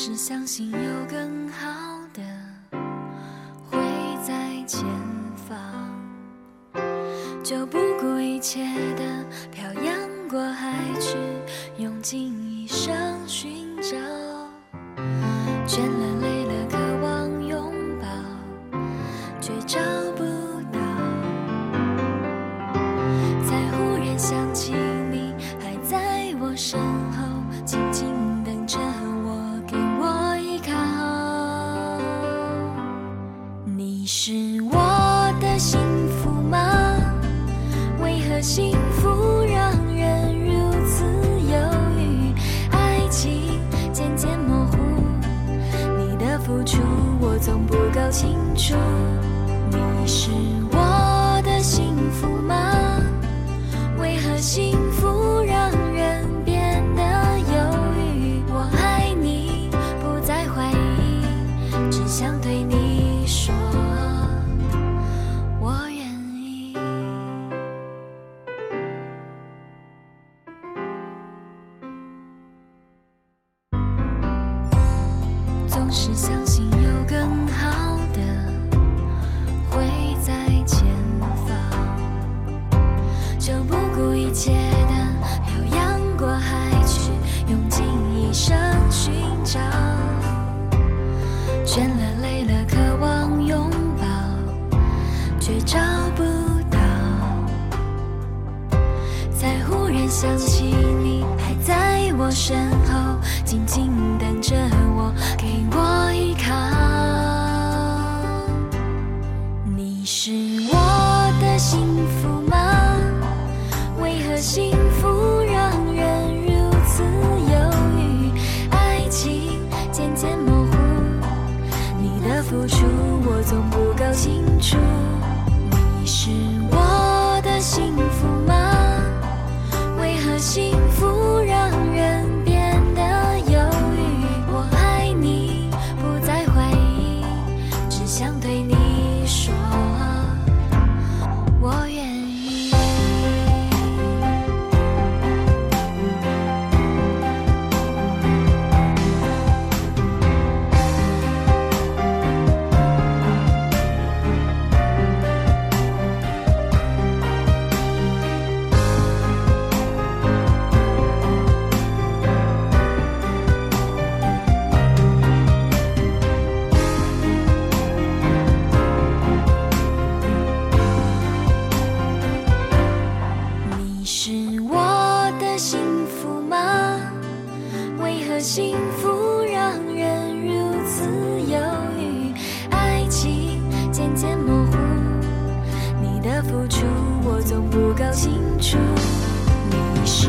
是相信有更好的会在前方，就不顾一切的漂洋过海去，用尽一生寻找，倦了是我的幸福吗？为何幸福让人如此犹豫？爱情渐渐模糊，你的付出我总不够清楚。你是我总是相信有更好的会在前方，就不顾一切的漂洋过海去，用尽一生寻找，倦了累了渴望拥抱，却找不到，才忽然想起你还在我身后，静静你是我的幸福吗？为何心幸福让人如此犹豫爱情渐渐模糊你的付出我总不够清楚迷失